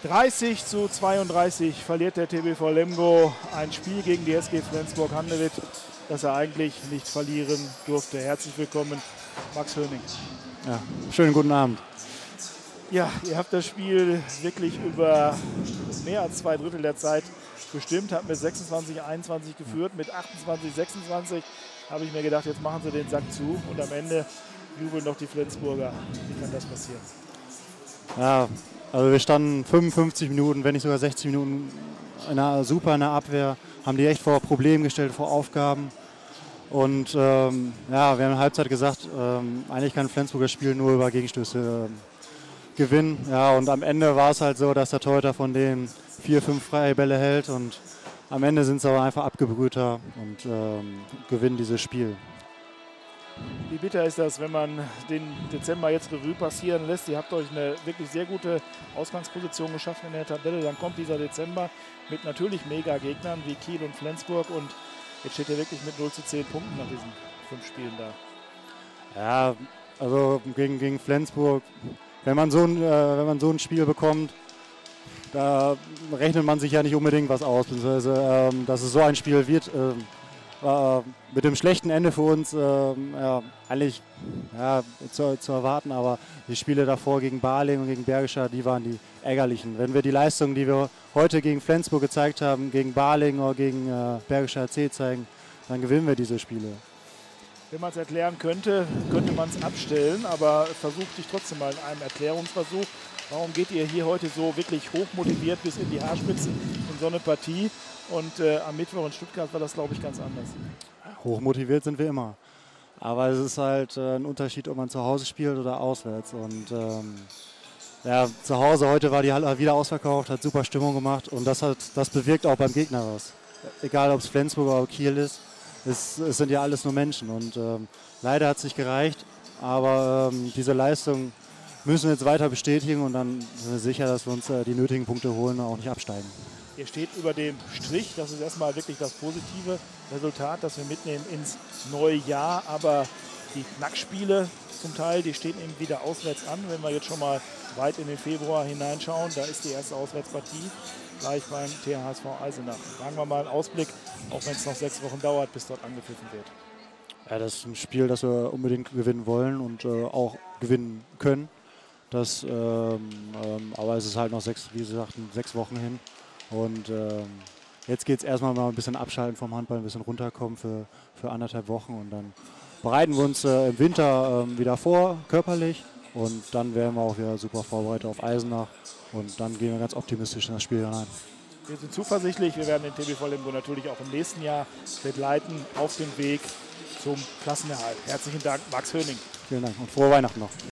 30 zu 32 verliert der TBV Lemgo ein Spiel gegen die SG Flensburg-Handewitt, das er eigentlich nicht verlieren durfte. Herzlich willkommen, Max Höning. Ja, schönen guten Abend. Ja, ihr habt das Spiel wirklich über mehr als zwei Drittel der Zeit bestimmt, habt mit 26, 21 geführt, mit 28, 26 habe ich mir gedacht, jetzt machen sie den Sack zu und am Ende jubeln noch die Flensburger. Wie kann das passieren? Ja, also wir standen 55 Minuten, wenn nicht sogar 60 Minuten in einer, super in der Abwehr, haben die echt vor Problemen gestellt, vor Aufgaben. Und ähm, ja, wir haben in der Halbzeit gesagt, ähm, eigentlich kann Flensburger Spiel nur über Gegenstöße ähm, gewinnen. Ja, und am Ende war es halt so, dass der Torhüter von denen vier, fünf freie Bälle hält und am Ende sind sie aber einfach abgebrühter und ähm, gewinnen dieses Spiel. Wie bitter ist das, wenn man den Dezember jetzt Revue passieren lässt? Ihr habt euch eine wirklich sehr gute Ausgangsposition geschaffen in der Tabelle. Dann kommt dieser Dezember mit natürlich Mega-Gegnern wie Kiel und Flensburg und jetzt steht ihr wirklich mit 0 zu 10 Punkten nach diesen fünf Spielen da. Ja, also gegen, gegen Flensburg, wenn man, so ein, äh, wenn man so ein Spiel bekommt, da rechnet man sich ja nicht unbedingt was aus. Beziehungsweise, ähm, dass es so ein Spiel wird, ähm, war mit dem schlechten Ende für uns ähm, ja, eigentlich ja, zu, zu, erwarten, aber die Spiele davor gegen Barling und gegen Bergischer, die waren die ärgerlichen. Wenn wir die Leistungen, die wir heute gegen Flensburg gezeigt haben, gegen Barling oder gegen äh, Bergischer AC zeigen, dann gewinnen wir diese Spiele. Wenn man es erklären könnte, könnte man es abstellen, aber versucht sich trotzdem mal in einem Erklärungsversuch. Warum geht ihr hier heute so wirklich hochmotiviert bis in die Haarspitzen in so eine Partie? Und äh, am Mittwoch in Stuttgart war das, glaube ich, ganz anders. Hochmotiviert sind wir immer. Aber es ist halt äh, ein Unterschied, ob man zu Hause spielt oder auswärts. Und ähm, ja, zu Hause heute war die Halle wieder ausverkauft, hat super Stimmung gemacht und das, hat, das bewirkt auch beim Gegner was. Egal, ob es Flensburg oder Kiel ist, es, es, sind ja alles nur Menschen. Und ähm, leider hat es nicht gereicht, aber ähm, diese Leistung müssen wir jetzt weiter bestätigen und dann sind wir sicher, dass wir uns äh, die nötigen Punkte holen und auch nicht absteigen. Ihr steht über dem Strich. Das ist erstmal wirklich das positive Resultat, das wir mitnehmen ins neue Jahr. Aber die Knackspiele zum Teil, die stehen eben wieder auswärts an. Wenn wir jetzt schon mal weit in den Februar hineinschauen, da ist die erste Auswärtspartie gleich beim THSV Eisenach. Sagen wir mal einen Ausblick, auch wenn es noch sechs Wochen dauert, bis dort angepfiffen wird. Ja, das ist ein Spiel, das wir unbedingt gewinnen wollen und äh, auch gewinnen können. Das, ähm, ähm, aber es ist halt noch sechs, wie gesagt, sechs Wochen hin. Und ähm, jetzt geht es erstmal mal ein bisschen abschalten vom Handball, ein bisschen runterkommen für, für anderthalb Wochen und dann bereiten wir uns äh, im Winter ähm, wieder vor, körperlich. Und dann werden wir auch wieder super vorbereitet auf Eisenach. Und dann gehen wir ganz optimistisch in das Spiel hinein. Wir sind zuversichtlich. Wir werden den TBV Lemgo natürlich auch im nächsten Jahr begleiten auf dem Weg zum Klassenerhalt. Herzlichen Dank, Max Höning. Vielen Dank und frohe Weihnachten noch.